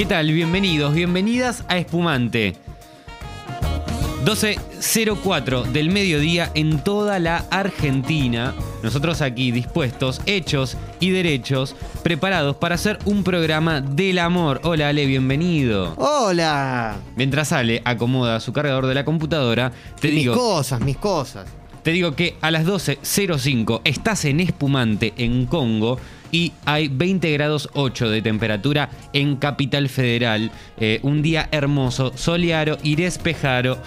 ¿Qué tal? Bienvenidos, bienvenidas a Espumante. 12.04 del mediodía en toda la Argentina. Nosotros aquí dispuestos, hechos y derechos, preparados para hacer un programa del amor. Hola Ale, bienvenido. Hola. Mientras Ale acomoda su cargador de la computadora, te mis digo... cosas, mis cosas. Te digo que a las 12.05 estás en Espumante, en Congo, y hay 20 grados 8 de temperatura en Capital Federal. Eh, un día hermoso, soleado y despejado.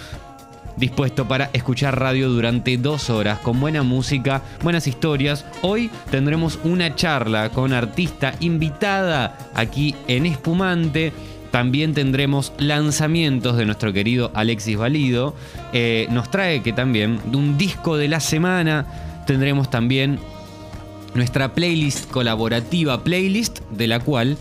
Dispuesto para escuchar radio durante dos horas con buena música, buenas historias. Hoy tendremos una charla con artista invitada aquí en Espumante. También tendremos lanzamientos de nuestro querido Alexis Valido. Eh, nos trae que también de un disco de la semana tendremos también nuestra playlist colaborativa, playlist de la cual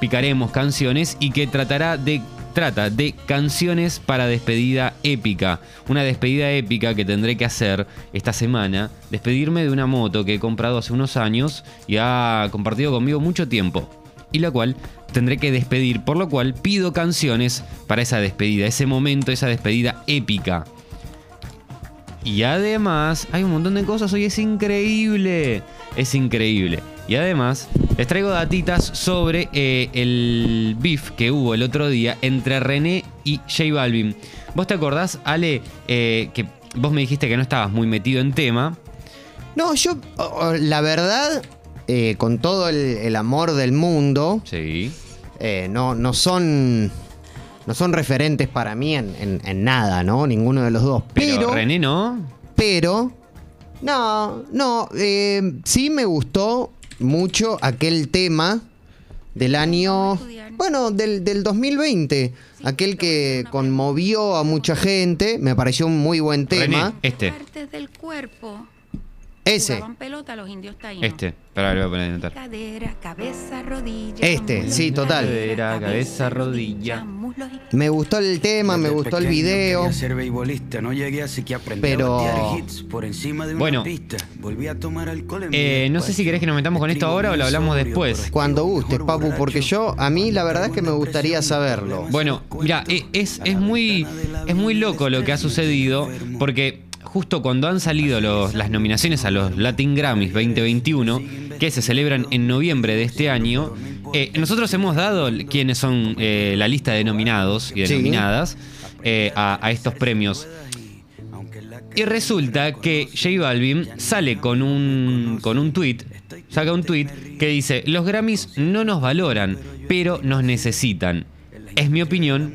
picaremos canciones y que tratará de trata de canciones para despedida épica. Una despedida épica que tendré que hacer esta semana. Despedirme de una moto que he comprado hace unos años y ha compartido conmigo mucho tiempo. Y la cual tendré que despedir. Por lo cual pido canciones para esa despedida. Ese momento, esa despedida épica. Y además, hay un montón de cosas. Hoy es increíble. Es increíble. Y además, les traigo datitas sobre eh, el beef que hubo el otro día entre René y J Balvin. ¿Vos te acordás, Ale, eh, que vos me dijiste que no estabas muy metido en tema? No, yo, la verdad, eh, con todo el, el amor del mundo, Sí. no, no son. No son referentes para mí en, en- en nada, ¿no? Ninguno de los dos. Pero, Pero, René no. pero, no, no, eh, sí me gustó mucho aquel tema del año, bueno, del, del 2020, aquel que conmovió a mucha gente, me pareció un muy buen tema. René, este. Partes del cuerpo. Ese, Jugaban pelota los indios taínos. Este. Para lo voy a poner a anotar. Cadera, cabeza, rodilla. Este, sí, total. Cadera, cabeza, rodilla. me gustó el tema, me Desde gustó el video. Ser beisbolista, no llegué así que aprendí Pero- a hits por encima de una Bueno. pista. Volví a tomar alcohol en Eh, no sé si querés que nos metamos con esto ahora o lo hablamos después. Cuando gustes, Papu, porque yo, a mí la verdad es que me gustaría saberlo. Bueno, mira, es, es muy, es muy loco lo que ha sucedido porque justo cuando han salido los- las nominaciones a los Latin Grammys 2021, que se celebran en noviembre de este año, eh, nosotros hemos dado quiénes son eh, la lista de nominados y de Sí. nominadas eh, a, a estos premios. Y resulta que J Balvin sale con un, con un tweet, saca un tweet que dice, los Grammys no nos valoran, pero nos necesitan. Es mi opinión,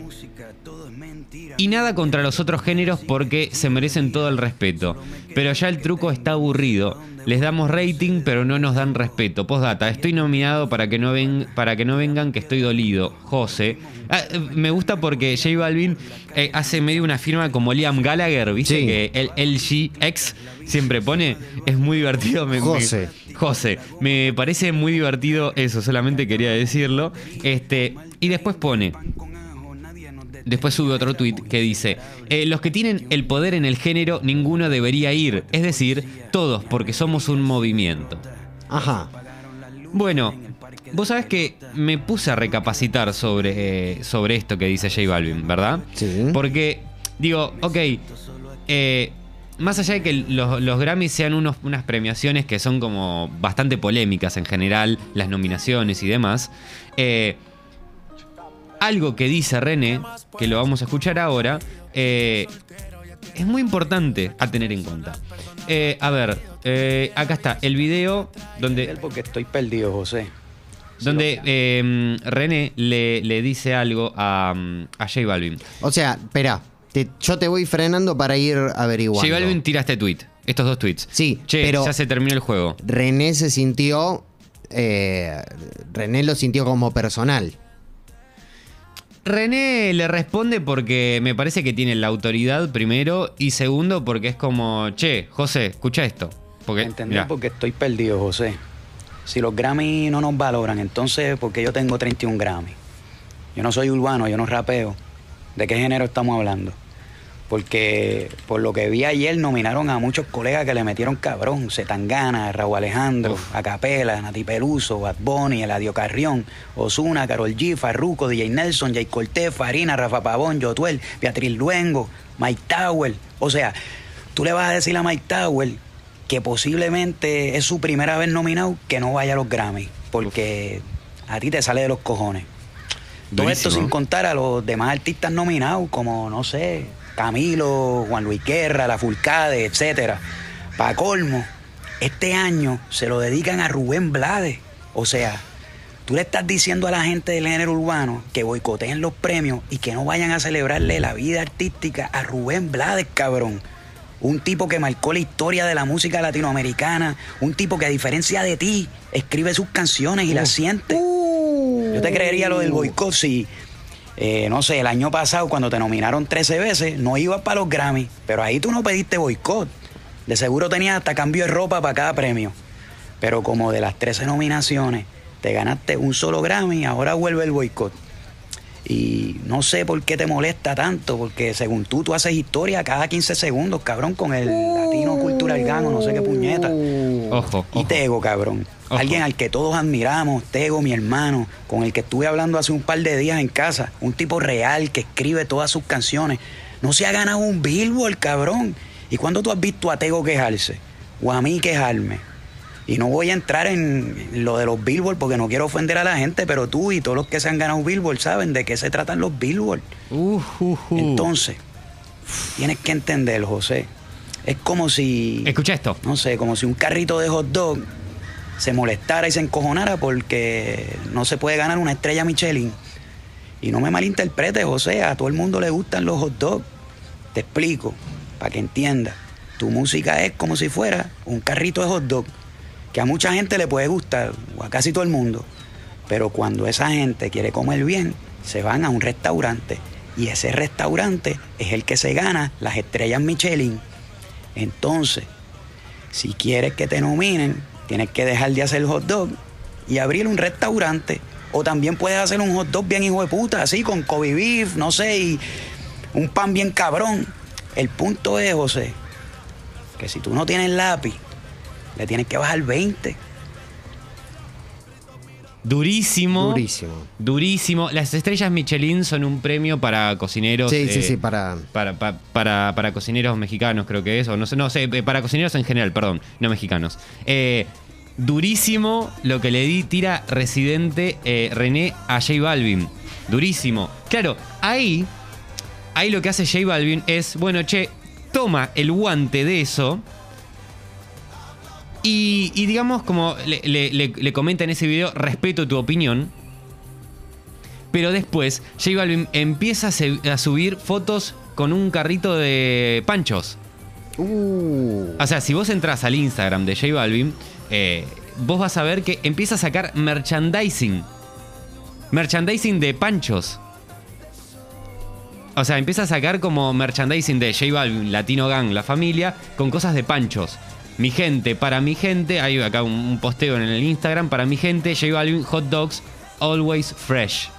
y nada contra los otros géneros porque se merecen todo el respeto. Pero ya el truco está aburrido. Les damos rating, pero no nos dan respeto. Postdata, estoy nominado para que no, ven, para que no vengan que estoy dolido. José. Ah, me gusta porque J Balvin eh, hace medio una firma como Liam Gallagher, ¿viste? Sí. Que el LGX siempre pone. Es muy divertido. Me- me- José. José, me parece muy divertido eso, solamente quería decirlo. Este, y después pone. Después sube otro tuit que dice, eh, los que tienen el poder en el género, ninguno debería ir. Es decir, todos, porque somos un movimiento. Ajá. Bueno, vos sabés que me puse a recapacitar sobre, eh, sobre esto que dice J Balvin, ¿verdad? Sí. Porque, digo, ok, eh, más allá de que los, los Grammys sean unos- unas premiaciones que son como bastante polémicas en general, las nominaciones y demás, eh, algo que dice René, que lo vamos a escuchar ahora, eh, es muy importante a tener en cuenta. Eh, a ver, eh, acá está el video donde Porque estoy perdido, José. donde eh, René le, le dice algo a, a J Balvin. O sea, espera, te- yo te voy frenando para ir averiguando. J Balvin tira este tweet, estos dos tweets. Sí, Che, pero- ya se terminó el juego. René se sintió. eh, René lo sintió como personal. René le responde porque me parece que tiene la autoridad primero y segundo porque es como, che, José, escucha esto. Porque, ¿Entendés? mirá, Porque estoy perdido, José. Si los Grammy no nos valoran, entonces, porque yo tengo 31 Grammy? Yo no soy urbano, yo no rapeo. ¿De qué género estamos hablando? Porque por lo que vi ayer nominaron a muchos colegas que le metieron cabrón. Zetangana, Raúl Alejandro, Acapela, Nati Peluso, Bad Bunny, Eladio Carrión, Osuna, Carol G, Farruko, DJ Nelson, Jay Cortés, Farina, Rafa Pavón, Jotuel, Beatriz Luengo, Mike Tower. O sea, tú le vas a decir a Mike Tower que posiblemente es su primera vez nominado que no vaya a los Grammy. Porque a ti te sale de los cojones. Todo esto sin contar a los demás artistas nominados, como, no sé, Camilo, Juan Luis Guerra, La Fulcade, etcétera. Para colmo, este año se lo dedican a Rubén Blades. O sea, tú le estás diciendo a la gente del género urbano que boicoteen los premios y que no vayan a celebrarle la vida artística a Rubén Blades, cabrón. Un tipo que marcó la historia de la música latinoamericana, un tipo que a diferencia de ti escribe sus canciones y las siente. Yo te creería lo del boicot si, eh, no sé, el año pasado cuando te nominaron 13 veces, no ibas para los Grammy, pero ahí tú no pediste boicot. De seguro tenías hasta cambio de ropa para cada premio. Pero como de las 13 nominaciones te ganaste un solo Grammy, ahora vuelve el boicot. Y no sé por qué te molesta tanto, porque según tú, tú haces historia cada 15 segundos, cabrón, con el latino cultural gano, no sé qué puñeta. Ojo, Y. Tego, cabrón. Ojo. Alguien al que todos admiramos, Tego, mi hermano, con el que estuve hablando hace un par de días en casa. Un tipo real que escribe todas sus canciones. No se ha ganado un Billboard, cabrón. ¿Y cuándo tú has visto a Tego quejarse? O a mí quejarme. Y no voy a entrar en lo de los Billboard porque no quiero ofender a la gente, pero tú y todos los que se han ganado Billboard saben de qué se tratan los Billboard. Uh, uh, uh. Entonces, tienes que entender, José. Es como si Escucha esto. no sé, como si un carrito de hot dog se molestara y se encojonara porque no se puede ganar una estrella Michelin. Y no me malinterpretes, José, a todo el mundo le gustan los hot dogs. Te explico, para que entiendas. Tu música es como si fuera un carrito de hot dog, que a mucha gente le puede gustar, o a casi todo el mundo. Pero cuando esa gente quiere comer bien, se van a un restaurante. Y ese restaurante es el que se gana las estrellas Michelin. Entonces, si quieres que te nominen, tienes que dejar de hacer hot dog y abrir un restaurante. O también puedes hacer un hot dog bien hijo de puta, así con Kobe beef, no sé, y un pan bien cabrón. El punto es, José, que si tú no tienes lápiz, le tienes que bajar 20. Durísimo. Durísimo. Durísimo. Las estrellas Michelin son un premio para cocineros. Sí, sí, eh, sí, para. Para, pa- para, para cocineros mexicanos, creo que es. O no sé, no sé, eh, para cocineros en general, perdón, no mexicanos. Eh, durísimo lo que le di, tira Residente eh, René a J Balvin. Durísimo. Claro, ahí, ahí lo que hace J Balvin es, bueno, che, toma el guante de eso. Y, y digamos, como le, le- le- le comenta en ese video, respeto tu opinión. Pero después, J Balvin empieza a subir fotos con un carrito de panchos. Uh. O sea, si vos entras al Instagram de J Balvin, eh, vos vas a ver que empieza a sacar merchandising. Merchandising de panchos. O sea, empieza a sacar como merchandising de J Balvin, Latino Gang, la familia, con cosas de panchos. Mi gente, para mi gente, hay acá un, posteo en el Instagram, para mi gente, J Balvin, hot dogs, always fresh.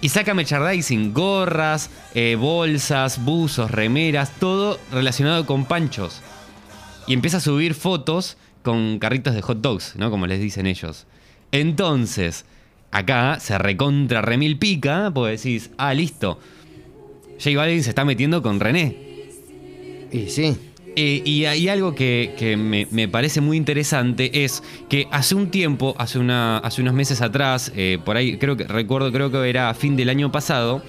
Y saca merchandising, gorras, eh, bolsas, buzos, remeras, todo relacionado con panchos. Y empieza a subir fotos con carritos de hot dogs, ¿no? Como les dicen ellos. Entonces, acá se recontra remil pica, porque decís, ah, listo. J Balvin se está metiendo con René. Y sí. Eh, y hay algo que, que me, me parece muy interesante es que hace un tiempo, hace, una, hace unos meses atrás, eh, por ahí creo que recuerdo, creo que era fin del año pasado,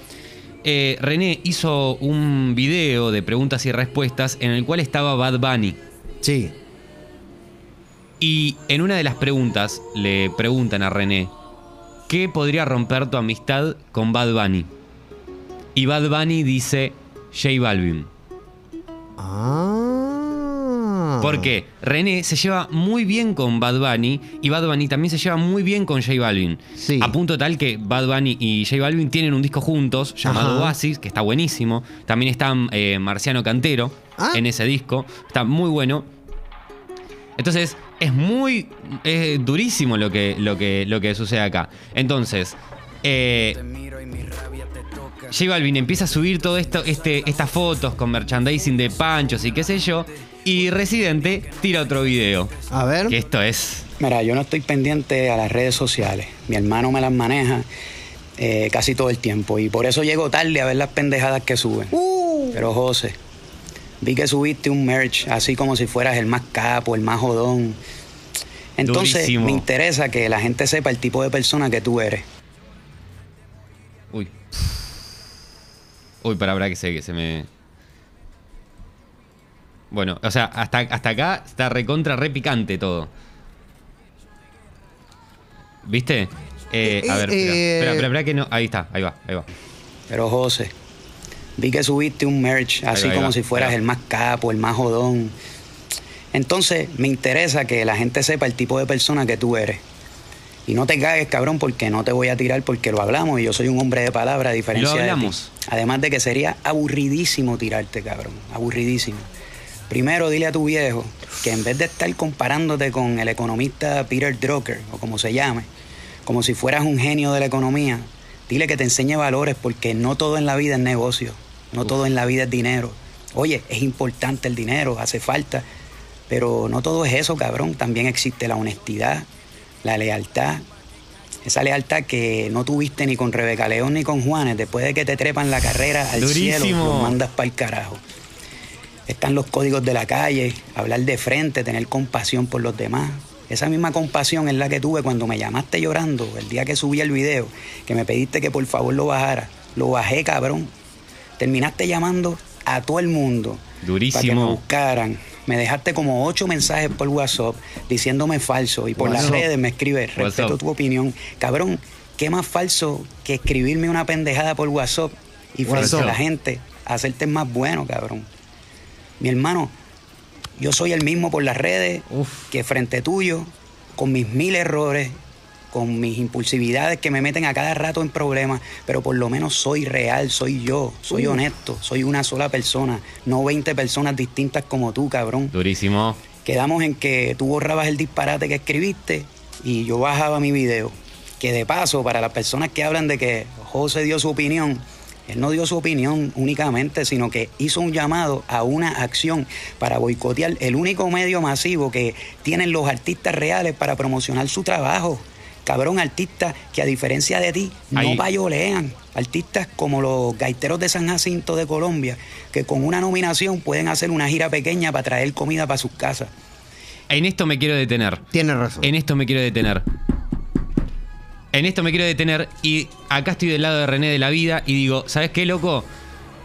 eh, René hizo un video de preguntas y respuestas en el cual estaba Bad Bunny. Sí. Y en una de las preguntas le preguntan a René, ¿qué podría romper tu amistad con Bad Bunny? Y Bad Bunny dice, J Balvin. Ah. Porque René se lleva muy bien con Bad Bunny y Bad Bunny también se lleva muy bien con J Balvin. Sí. A punto tal que Bad Bunny y J Balvin tienen un disco juntos llamado Ajá. Oasis, que está buenísimo. También está eh, Marciano Cantero Ah. en ese disco. Está muy bueno. Entonces, es muy es durísimo lo que, lo, que, lo que sucede acá. Entonces, eh, Te miro y mi rabia te toca. J Balvin empieza a subir todo esto, este, estas fotos con merchandising de panchos y qué sé yo. Y Residente tira otro video. A ver. Que esto es. Mira, yo no estoy pendiente a las redes sociales. Mi hermano me las maneja eh, casi todo el tiempo. Y por eso llego tarde a ver las pendejadas que suben. Uh. Pero José, vi que subiste un merch así como si fueras el más capo, el más jodón. Entonces Durísimo. me interesa que la gente sepa el tipo de persona que tú eres. Uy. Uy, para, para que se, que se me. Bueno, o sea, hasta, hasta acá está recontra re picante todo. ¿Viste? Eh, a Eh, ver, espera, eh, espera, espera, espera que no. Ahí está, ahí va, ahí va. Pero José, vi que subiste un merch así va, ahí como va, si fueras va. el más capo, el más jodón. Entonces me interesa que la gente sepa el tipo de persona que tú eres. Y no te cagues, cabrón, porque no te voy a tirar porque lo hablamos y yo soy un hombre de palabra a diferencia de ti. hablamos. Además de que sería aburridísimo tirarte, cabrón. Aburridísimo. Primero dile a tu viejo que en vez de estar comparándote con el economista Peter Drucker, o como se llame, como si fueras un genio de la economía, dile que te enseñe valores porque no todo en la vida es negocio, no todo en la vida es dinero. Oye, es importante el dinero, hace falta, pero no todo es eso, cabrón. También existe la honestidad, la lealtad, esa lealtad que no tuviste ni con Rebeca León ni con Juanes, después de que te trepan la carrera al cielo, los mandas para el carajo. Están los códigos de la calle, hablar de frente, tener compasión por los demás. Esa misma compasión es la que tuve cuando me llamaste llorando el día que subí el video, que me pediste que por favor lo bajara. Lo bajé, cabrón. Terminaste llamando a todo el mundo. Para que me Durísimo. buscaran. Me dejaste como ocho mensajes por WhatsApp diciéndome falso y por las redes me escribes, respeto WhatsApp. tu opinión. Cabrón, ¿qué más falso que escribirme una pendejada por WhatsApp y frente WhatsApp. a la gente hacerte más bueno, cabrón? Mi hermano, yo soy el mismo por las redes Uf. que frente tuyo, con mis mil errores, con mis impulsividades que me meten a cada rato en problemas, pero por lo menos soy real, soy yo, soy honesto, soy una sola persona, no 20 personas distintas como tú, cabrón. Durísimo. Quedamos en que tú borrabas el disparate que escribiste y yo bajaba mi video. Que de paso, para las personas que hablan de que José dio su opinión, él no dio su opinión únicamente, sino que hizo un llamado a una acción para boicotear el único medio masivo que tienen los artistas reales para promocionar su trabajo. Cabrón, artistas que a diferencia de ti no Ahí. payolean. Artistas como los gaiteros de San Jacinto de Colombia, que con una nominación pueden hacer una gira pequeña para traer comida para sus casas. En esto me quiero detener. Tiene razón. En esto me quiero detener. En esto me quiero detener y acá estoy del lado de René de la vida y digo, ¿sabes qué, loco?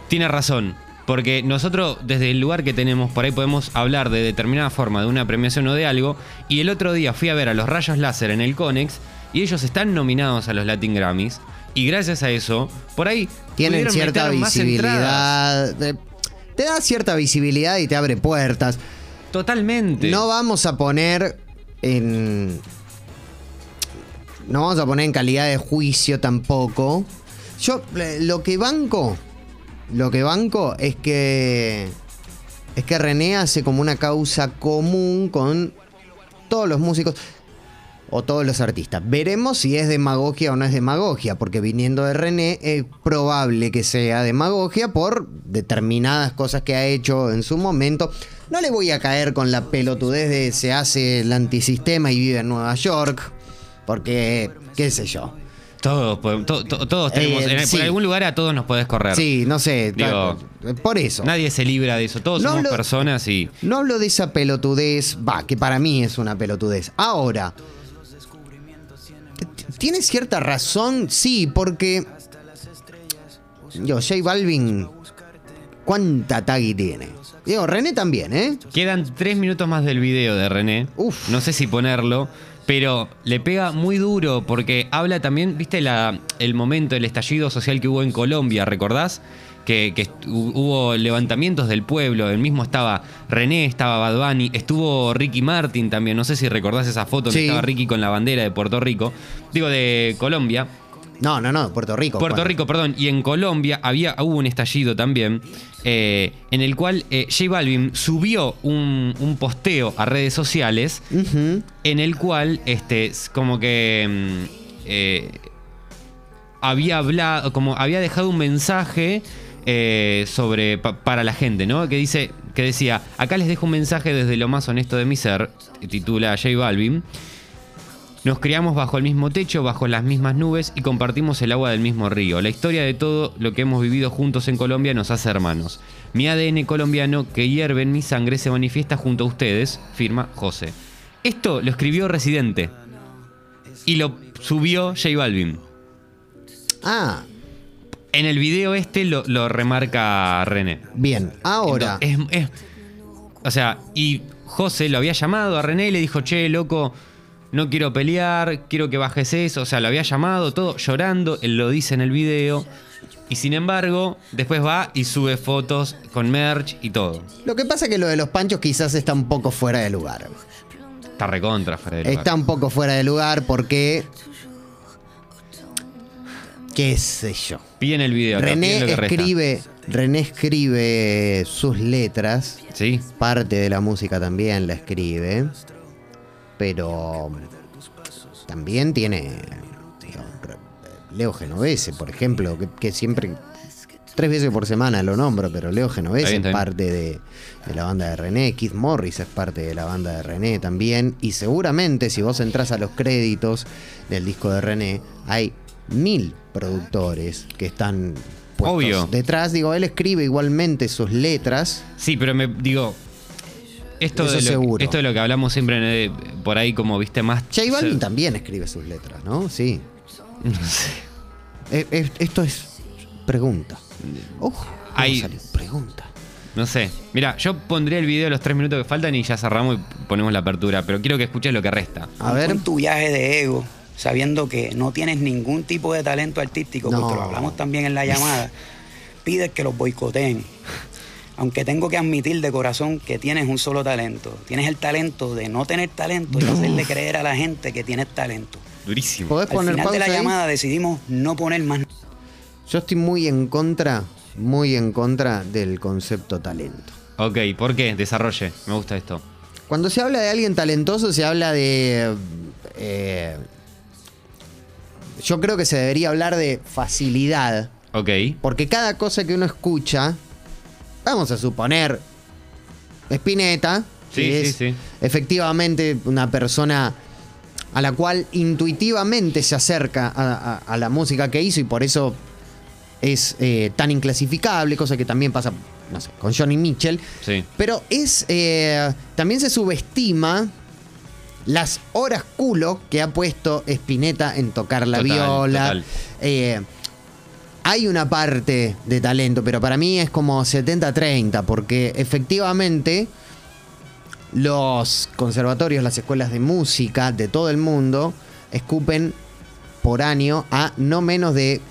Tiene razón. Porque nosotros, desde el lugar que tenemos, por ahí podemos hablar de determinada forma de una premiación o de algo. Y el otro día fui a ver a los Rayos Láser en el Conex y ellos están nominados a los Latin Grammys. Y gracias a eso, por ahí Tienen cierta visibilidad. eh, Te da cierta visibilidad y te abre puertas. Totalmente. No vamos a poner en. No vamos a poner en calidad de juicio tampoco. Yo eh, lo que banco. Lo que banco es que. Es que René hace como una causa común con todos los músicos o todos los artistas. Veremos si es demagogia o no es demagogia, porque viniendo de René es probable que sea demagogia por determinadas cosas que ha hecho en su momento. No le voy a caer con la pelotudez de se hace el antisistema y vive en Nueva York, porque, qué sé yo. Todos, podemos- to- to- todos tenemos. Eh, en- sí. Por algún lugar a todos nos podés correr. Sí, no sé, Digo, por eso. Nadie se libra de eso. Todos No somos hablo- personas y. No hablo de esa pelotudez, va, que para mí es una pelotudez. Ahora, t- ¿tiene cierta razón? Sí, porque. Yo, J Balvin, ¿cuánta tagui tiene? Digo, René también, ¿eh? Quedan tres minutos más del video de René. Uf. No sé si ponerlo, pero le pega muy duro porque habla también, viste, la, el momento, el estallido social que hubo en Colombia, ¿recordás? Que, que hubo levantamientos del pueblo, el mismo estaba René, estaba Bad Bunny, estuvo Ricky Martin también, no sé si recordás esa foto donde Sí. estaba Ricky con la bandera de Puerto Rico, digo de Colombia. No, no, no, Puerto Rico. Puerto. Rico, perdón. Y en Colombia había, hubo un estallido también, eh, en el cual eh, J Balvin subió un, un posteo a redes sociales, en el cual, este, es como que... mm, eh, había hablado, como había dejado un mensaje eh, sobre pa- para la gente, ¿no? Que dice, que decía, acá les dejo un mensaje desde lo más honesto de mi ser, titula J Balvin. Nos criamos bajo el mismo techo, bajo las mismas nubes y compartimos el agua del mismo río. La historia de todo lo que hemos vivido juntos en Colombia nos hace hermanos. Mi ADN colombiano que hierve en mi sangre se manifiesta junto a ustedes, firma José. Esto lo escribió Residente y lo subió J Balvin. Ah, En el video este lo, lo remarca René. bien. Ahora, Entonces, es- es- o sea, y José lo había llamado a René y le dijo, che, loco, no quiero pelear, quiero que bajes eso. O sea, lo había llamado, todo llorando, él lo dice en el video. Y sin embargo, después va y sube fotos con merch y todo. lo que pasa es que lo de los panchos quizás está un poco fuera de lugar. Está recontra, Frederico. Está un poco fuera de lugar porque. ¿Qué sé yo? Piden el video. René lo que escribe, René escribe sus letras, Sí, parte de la música también la escribe, pero también tiene Leo Genovese, por ejemplo, que, que siempre tres veces por semana lo nombro, pero Leo Genovese es parte de, de la banda de René, Keith Morris es parte de la banda de René también, y seguramente si vos entras a los créditos del disco de René, hay mil productores que están puestos Obvio. detrás. Digo, él escribe igualmente sus letras. sí, pero me digo... Esto Eso de, lo, seguro. esto de lo que hablamos siempre eh, por ahí como, viste, más... J Balvin se- también escribe sus letras, ¿no? Sí. No sé. Eh, eh, esto es pregunta. Uf, ¿cómo Hay- salió? Pregunta. No sé. Mira, yo pondría el video de los tres minutos que faltan y ya cerramos y ponemos la apertura. Pero quiero que escuches lo que resta. A ver. Con tu viaje de ego, sabiendo que no tienes ningún tipo de talento artístico, No. porque lo hablamos también en la llamada, pides que los boicoteen. Aunque tengo que admitir de corazón que tienes un solo talento. Tienes el talento de no tener talento y hacerle creer a la gente que tienes talento. Durísimo. ¿Podés Al poner final de la ahí? llamada decidimos no poner más Yo estoy muy en contra, muy en contra del concepto talento. Ok, ¿por qué? Desarrolle. Me gusta esto. Cuando se habla de alguien talentoso, se habla de. eh, yo creo que se debería hablar de facilidad. Ok. Porque cada cosa que uno escucha, vamos a suponer, Spinetta, Sí, que sí, es sí. efectivamente una persona a la cual intuitivamente se acerca a, a- a la música que hizo y por eso es eh, tan inclasificable, cosa que también pasa, no sé, con Johnny Mitchell. Sí. Pero es. eh, también se subestima las horas culo que ha puesto Spinetta en tocar la Total, viola. total. Eh, hay una parte de talento, pero para mí es como 70-30, porque efectivamente los conservatorios, las escuelas de música de todo el mundo escupen por año a no menos de.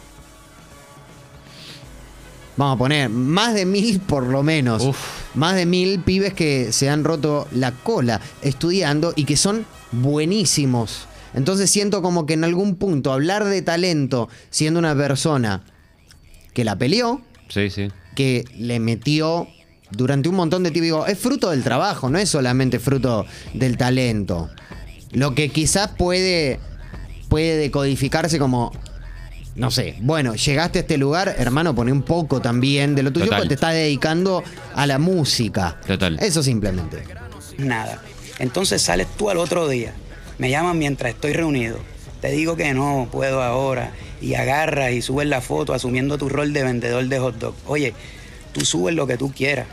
Vamos a poner, más de mil por lo menos. Uf. Más de mil pibes que se han roto la cola estudiando y que son buenísimos. Entonces siento como que en algún punto hablar de talento siendo una persona que la peleó, Sí, sí. que le metió durante un montón de tiempo. Digo, es fruto del trabajo, no es solamente fruto del talento. Lo que quizás puede, puede decodificarse como, no sé, bueno, llegaste a este lugar, hermano, pone un poco también de lo tuyo Total. porque te estás dedicando a la música. Total. Eso simplemente. nada. Entonces sales tú al otro día, me llaman mientras estoy reunido, te digo que no puedo ahora y agarras y subes la foto asumiendo tu rol de vendedor de hot dog. Oye, tú subes lo que tú quieras.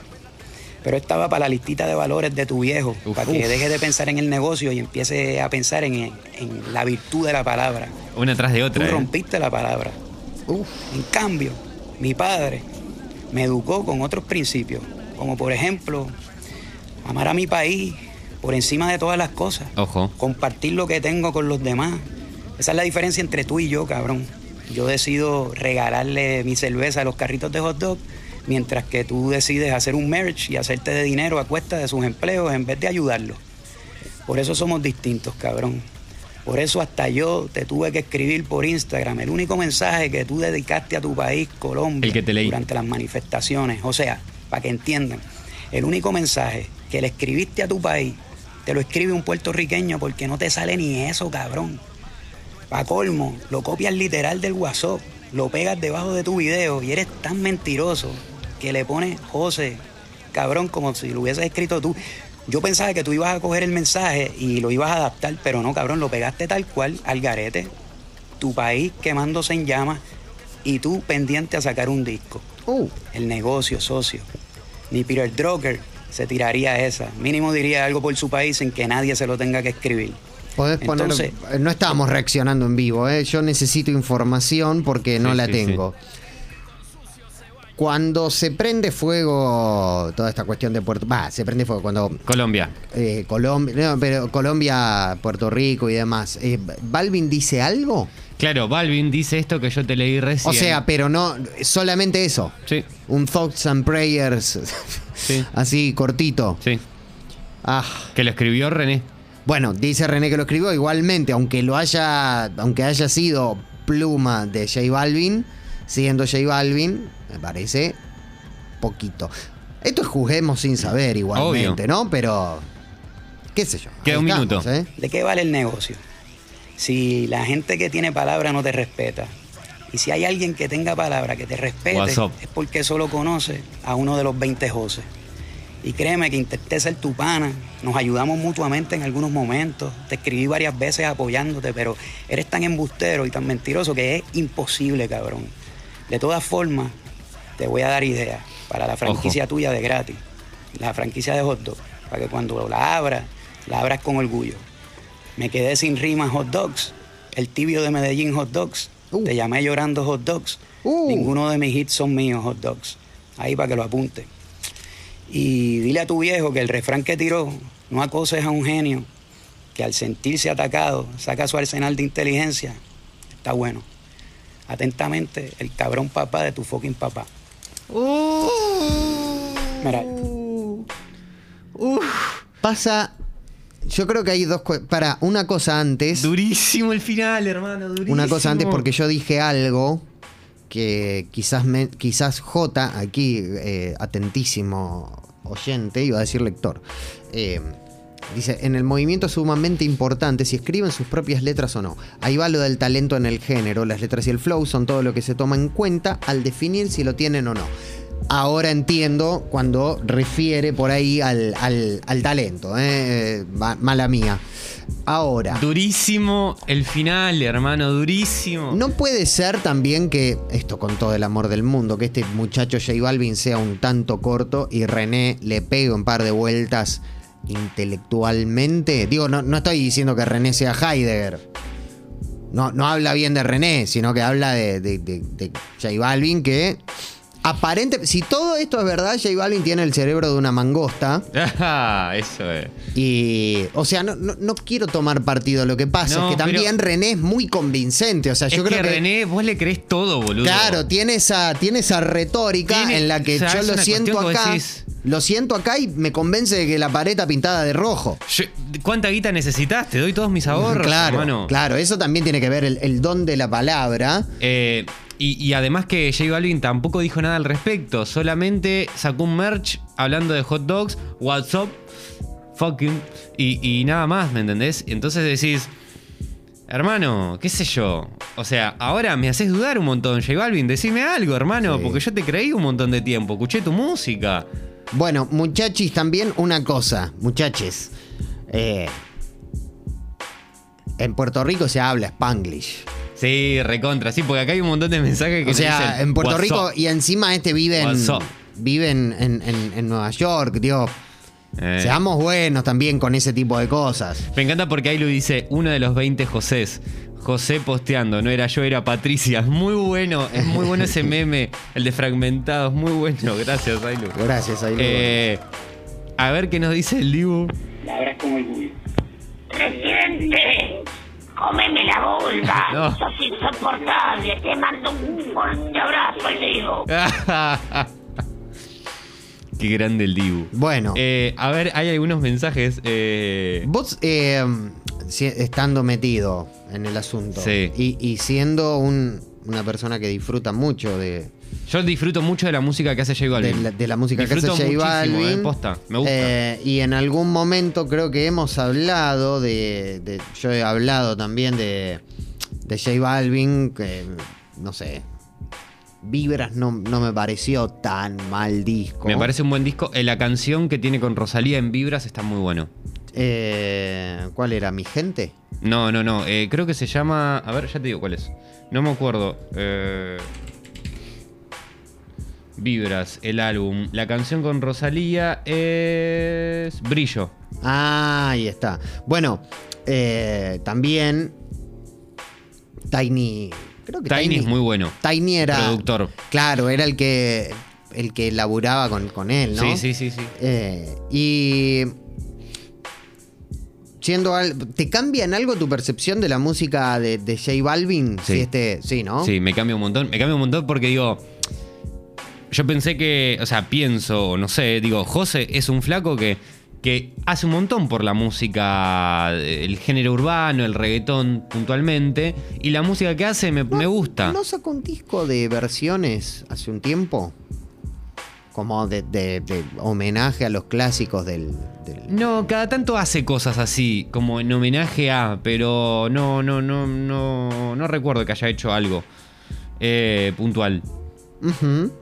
Pero esta va para la listita de valores de tu viejo, Uf. para que Uf. deje de pensar en el negocio y empiece a pensar en, en la virtud de la palabra. Una tras de Tú otra. ¿eh? rompiste la palabra. Uf. En cambio, mi padre me educó con otros principios, como por ejemplo, amar a mi país por encima de todas las cosas, Ojo. compartir lo que tengo con los demás. Esa es la diferencia entre tú y yo, cabrón. Yo decido regalarle mi cerveza a los carritos de hot dog, mientras que tú decides hacer un merch y hacerte de dinero a cuesta de sus empleos en vez de ayudarlos. Por eso somos distintos, cabrón. Por eso hasta yo te tuve que escribir por Instagram el único mensaje que tú dedicaste a tu país, Colombia, El que te leí. durante las manifestaciones. O sea, para que entiendan, el único mensaje que le escribiste a tu país, te lo escribe un puertorriqueño porque no te sale ni eso, cabrón. Pa' colmo, lo copias literal del WhatsApp, lo pegas debajo de tu video y eres tan mentiroso que le pones José, cabrón, como si lo hubieses escrito tú. Yo pensaba que tú ibas a coger el mensaje y lo ibas a adaptar, pero no, cabrón, lo pegaste tal cual al garete. Tu país quemándose en llamas y tú pendiente a sacar un disco. Uh, El negocio, socio. Ni Peter Drucker se tiraría esa. Mínimo diría algo por su país en que nadie se lo tenga que escribir. Podés poner. Entonces- no estábamos reaccionando en vivo, ¿eh? Yo necesito información porque no Sí, la sí, tengo. Cuando se prende fuego toda esta cuestión de Puerto. Va, se prende fuego cuando Colombia. eh, Colombia, no, pero Colombia, Puerto Rico y demás. eh, ¿Balvin dice algo? Claro, Balvin dice esto que yo te leí recién. O sea, pero no, solamente eso. Sí, Un thoughts and prayers, Sí. así cortito. sí. Ah, Que lo escribió René. Bueno, dice René que lo escribió igualmente, aunque lo haya, aunque haya sido pluma de J Balvin, siendo J Balvin, me parece poquito. Esto es juzguemos sin saber igualmente, Obvio. ¿no? Pero qué sé yo. Queda un estamos, minuto. ¿eh? ¿De qué vale el negocio? Si la gente que tiene palabra no te respeta, y si hay alguien que tenga palabra que te respete, es porque solo conoce a uno de los 20 José. Y créeme que intenté ser tu pana, nos ayudamos mutuamente en algunos momentos, te escribí varias veces apoyándote, pero eres tan embustero y tan mentiroso que es imposible, cabrón. De todas formas, te voy a dar ideas para la franquicia tuya de gratis, la franquicia de hot dog, para que cuando la abras, la abras con orgullo. Me quedé sin rima hot dogs, el tibio de Medellín hot dogs, Uh. te llamé llorando hot dogs, Uh. ninguno de mis hits son míos hot dogs, ahí para que lo apunte. Y dile a tu viejo que el refrán que tiró, no acoses a un genio, que al sentirse atacado saca su arsenal de inteligencia, está bueno. Atentamente, el cabrón papá de tu fucking papá. Mira, Pasa, yo creo que hay dos cosas. Para, una cosa antes. Durísimo el final, hermano, durísimo. Una cosa antes porque yo dije algo que quizás me- quizás J aquí eh, atentísimo oyente iba a decir lector eh, dice en el movimiento es sumamente importante si escriben sus propias letras o no. Ahí va lo del talento en el género. Las letras y el flow son todo lo que se toma en cuenta al definir si lo tienen o no Ahora entiendo cuando refiere por ahí al, al- al talento, ¿eh? Eh, ma- mala mía. Ahora. Durísimo el final, hermano, durísimo. No puede ser también que, esto con todo el amor del mundo, que este muchacho J Balvin sea un tanto corto y René le pegue un par de vueltas intelectualmente. Digo, no, no estoy diciendo que René sea Heidegger. No, no habla bien de René, sino que habla de, de, de- de J Balvin que aparente... Si todo esto es verdad, J Balvin tiene el cerebro de una mangosta. Ah, eso es. Y, o sea, no, no, no quiero tomar partido. Lo que pasa No, es que también pero- René es muy convincente. O sea, yo es creo que, que, René, vos le crees todo, boludo. Claro, tiene esa, tiene esa retórica Tiene- en la que o sea, yo lo siento acá. decís- Lo siento acá y me convence de que la pared está pintada de rojo. Yo- ¿Cuánta guita necesitas? Te doy todos mis ahorros, claro, hermano. claro, eso también tiene que ver el, el don de la palabra. Eh, y, y además que J Balvin tampoco dijo nada al respecto, solamente sacó un merch hablando de hot dogs, WhatsApp, fucking, y, y nada más, ¿me entendés? Entonces decís, hermano, qué sé yo. O sea, ahora me haces dudar un montón, J Balvin, decime algo, hermano, Sí. porque yo te creí un montón de tiempo, escuché tu música. Bueno, muchachis, también una cosa, muchaches. Eh, en Puerto Rico se habla Spanglish. Sí, recontra, sí, porque acá hay un montón de mensajes que O sea, dicen, en Puerto "What's Rico up?". y encima este vive en, vive en, en- en- en Nueva York, digo. Eh. Seamos buenos también con ese tipo de cosas. Me encanta porque ahí lo dice uno de los 20 Josés. José posteando, no era yo, era Patricia. Es muy bueno, es muy bueno ese meme, el de fragmentados, muy bueno. Gracias, Ailu. Gracias, Ailu. Eh, a ver qué nos dice el Dibu. Presidente, cómeme la vulva. No. Sos insoportable. Te mando un fuerte abrazo, le digo. qué grande el Dibu. Bueno, Eh, a ver, hay algunos mensajes. eh, vos eh, estando metido en el asunto Sí. y, y siendo un- una persona que disfruta mucho de, yo disfruto mucho de la música que hace J de, Balvin. la, de la música Disfruto que hace J Balvin. eh, posta, me gusta. Eh, y en algún momento creo que hemos hablado de, de- Yo he hablado también de, de J Balvin, que no sé. Vibras no, no me pareció tan mal disco. Me parece un buen disco. Eh, La canción que tiene con Rosalía en Vibras está muy bueno. Eh, ¿Cuál era? ¿Mi gente? No, no, no. eh, creo que se llama. A ver, ya te digo cuál es. No me acuerdo. Eh, Vibras, el álbum. La canción con Rosalía es. Brillo. Ah, ahí está. Bueno, eh, también Tiny. Creo que Tiny es muy bueno. Tiny era. Productor. Claro, era el que. El que laburaba con, con él, ¿no? Sí, sí, sí, sí. Eh, y. Siendo al- ¿Te cambia en algo tu percepción de la música de, de J Balvin? Sí. Si este, sí, ¿no? Sí, me cambia un montón. Me cambia un montón porque digo. Yo pensé que. O sea, pienso, no sé, digo, José es un flaco que. que hace un montón por la música, el género urbano, el reggaetón puntualmente. Y la música que hace me, me gusta. ¿No sacó un disco de versiones hace un tiempo? Como de, de- de homenaje a los clásicos del. del- No, cada tanto hace cosas así, como en homenaje a, pero no, no, no, no, no recuerdo que haya hecho algo eh, puntual. Ujú.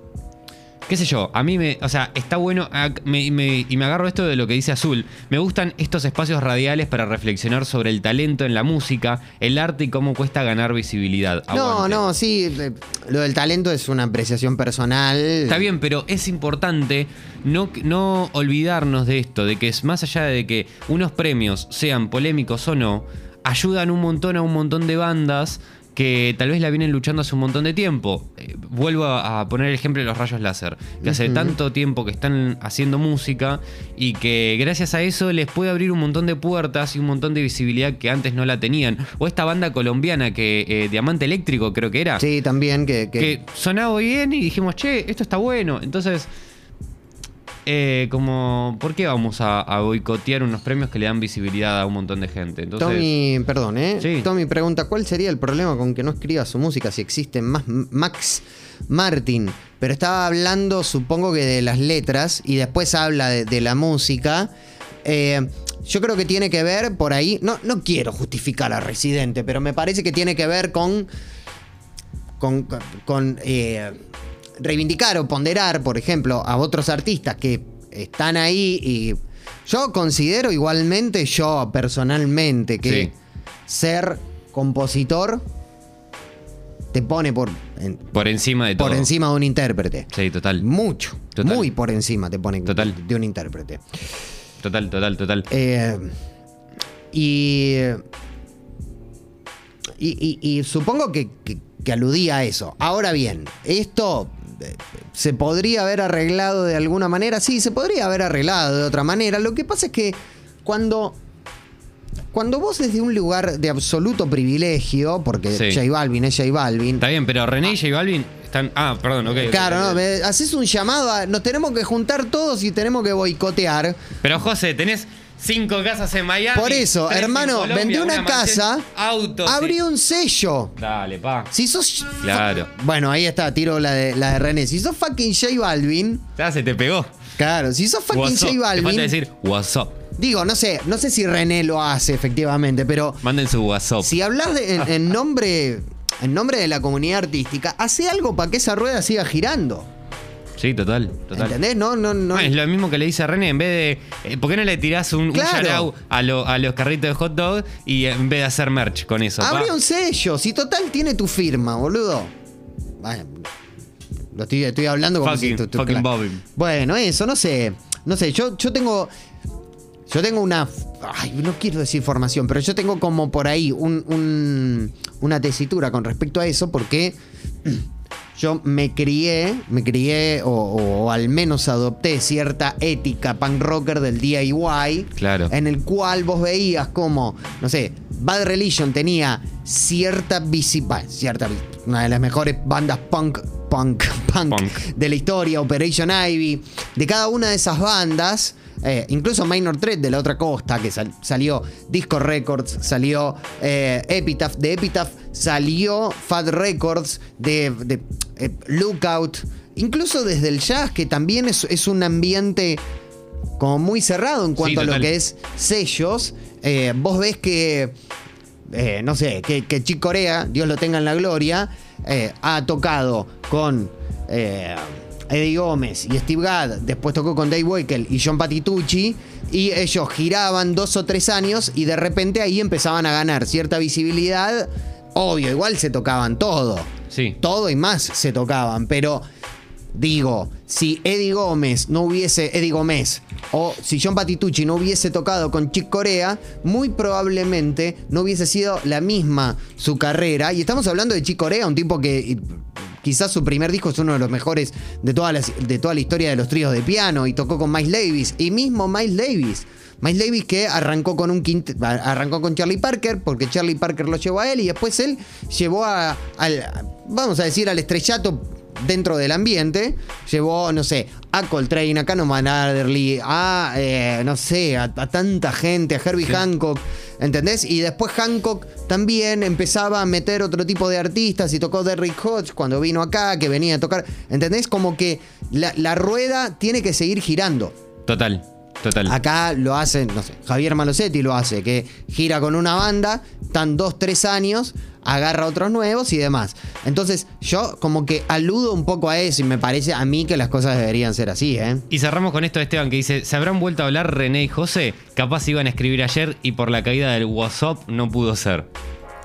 Qué sé yo, a mí me, o sea, está bueno, ah, me- me- y me agarro esto de lo que dice Azul, me gustan estos espacios radiales para reflexionar sobre el talento en la música, el arte y cómo cuesta ganar visibilidad. No, Aguante. no, sí. eh, Lo del talento es una apreciación personal. Está bien, pero es importante no, no olvidarnos de esto, de que es más allá de que unos premios sean polémicos o no, ayudan un montón a un montón de bandas que tal vez la vienen luchando hace un montón de tiempo. Eh, vuelvo a, a poner el ejemplo de los rayos láser, que hace tanto tiempo que están haciendo música y que gracias a eso les puede abrir un montón de puertas y un montón de visibilidad que antes no la tenían. O esta banda colombiana que eh, Diamante Eléctrico creo que era Sí, también que. que- que sonaba bien y dijimos, che, esto está bueno. Entonces, eh, como, ¿por qué vamos a, a boicotear unos premios que le dan visibilidad a un montón de gente? Entonces, Tommy, perdón, ¿eh? Sí. Tommy pregunta, ¿cuál sería el problema con que no escriba su música si existe más Max Martin? Pero estaba hablando, supongo que de las letras y después habla de, de la música. Eh, yo creo que tiene que ver por ahí, no, no quiero justificar a Residente, pero me parece que tiene que ver con, con, con, eh, reivindicar o ponderar, por ejemplo, a otros artistas que están ahí y yo considero igualmente, yo personalmente, que Sí. ser compositor te pone por, en- por encima de todo. por encima de un intérprete. Sí, total. Mucho, Total. muy por encima te pone Total. de un intérprete. Total, total, total. Eh, y, y, y- y supongo que, que- que aludía a eso. Ahora bien, esto se podría haber arreglado de alguna manera. Sí, se podría haber arreglado de otra manera. Lo que pasa es que cuando, cuando vos desde un lugar de absoluto privilegio, porque Sí. J Balvin es J Balvin, Está bien, pero René y J Balvin están. Ah, perdón, ok. Claro, no, me- haces un llamado a. Nos tenemos que juntar todos y tenemos que boicotear. Pero José, tenés cinco casas en Miami. Por eso, tres hermano, Colombia, vendí una, casa, Autos. abrí sí. un sello. Dale, pa. Si sos. Claro. Bueno, ahí está, tiro la de, la de René. Si sos fucking J Balvin. Ya se te pegó. Claro, si sos fucking. J Te falta Balvin. decir WhatsApp. Digo, no sé, no sé si René lo hace efectivamente, pero Manden su WhatsApp. si hablas de- en, en nombre. En nombre de la comunidad artística, hace algo para que esa rueda siga girando. Sí, total, total. ¿Entendés? No, no, no. Ah, es lo mismo que le dice a René, en vez de. eh, ¿Por qué no le tirás un, un Claro. shout-out a, lo- a los carritos de hot dog y eh, en vez de hacer merch con eso? Abre un sello, si total tiene tu firma, boludo. Bueno, lo estoy, estoy hablando como Fucking- si tu- tu- fucking. Bobby. Bueno, eso, no sé. No sé, yo, yo tengo. Yo tengo una. Ay, no quiero decir formación, pero yo tengo como por ahí un- un- una tesitura con respecto a eso, porque yo me crié, me crié, o, o al menos adopté cierta ética punk rocker del DIY. Claro. En el cual vos veías como, no sé, Bad Religion tenía cierta visibilidad, cierta, una de las mejores bandas punk, punk, punk, Punk. de la historia, Operation Ivy, de cada una de esas bandas, eh, incluso Minor Threat de la otra costa, que sal- salió Disco Records, salió eh, Epitaph, de Epitaph salió Fat Records, de, de, eh, Lookout, incluso desde el jazz, que también es, es un ambiente como muy cerrado en cuanto a lo que es sellos. Vos ves que no sé, que, que Chick Corea, Dios lo tenga en la gloria, ha tocado con Eddie Gómez y Steve Gadd, después tocó con Dave Weckl y John Patitucci, y ellos giraban dos o tres años y de repente ahí empezaban a ganar cierta visibilidad. Obvio, igual se tocaban todo. Sí. Todo y más se tocaban, pero digo, si Eddie Gómez no hubiese, Eddie Gómez, o si John Patitucci no hubiese tocado con Chick Corea, muy probablemente no hubiese sido la misma su carrera. Y estamos hablando de Chick Corea, un tipo que quizás su primer disco es uno de los mejores de toda, la, de toda la historia de los tríos de piano y tocó con Miles Davis. Y mismo Miles Davis. Miles Davis que arrancó con un quint- arrancó con Charlie Parker porque Charlie Parker lo llevó a él y después él llevó a, al vamos a decir al estrellato dentro del ambiente llevó no sé a Coltrane a Canoman Adderley a eh, no sé a, a tanta gente a Herbie Hancock ¿entendés? y después Hancock también empezaba a meter otro tipo de artistas y tocó Derrick Hodge cuando vino acá que venía a tocar ¿entendés? como que la, la rueda tiene que seguir girando Total, total. Acá lo hace, no sé, Javier Malosetti lo hace, que gira con una banda, están dos, tres años, agarra otros nuevos y demás. Entonces, yo como que aludo un poco a eso y me parece a mí que las cosas deberían ser así, ¿eh? Y cerramos con esto de Esteban que dice, ¿se habrán vuelto a hablar René y José? Capaz iban a escribir ayer y por la caída del WhatsApp no pudo ser.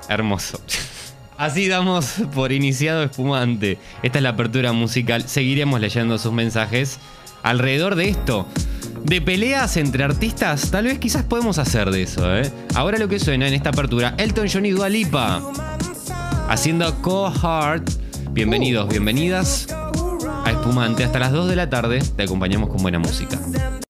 Hermoso. Así damos por iniciado Espumante. Esta es la apertura musical. Seguiremos leyendo sus mensajes. Alrededor de esto, de peleas entre artistas, tal vez quizás podemos hacer de eso, ¿eh? Ahora lo que suena en esta apertura, Elton John y Dua Lipa. Haciendo Co-Heart. Bienvenidos, bienvenidas a Espumante. Hasta las 2 de la tarde te acompañamos con buena música.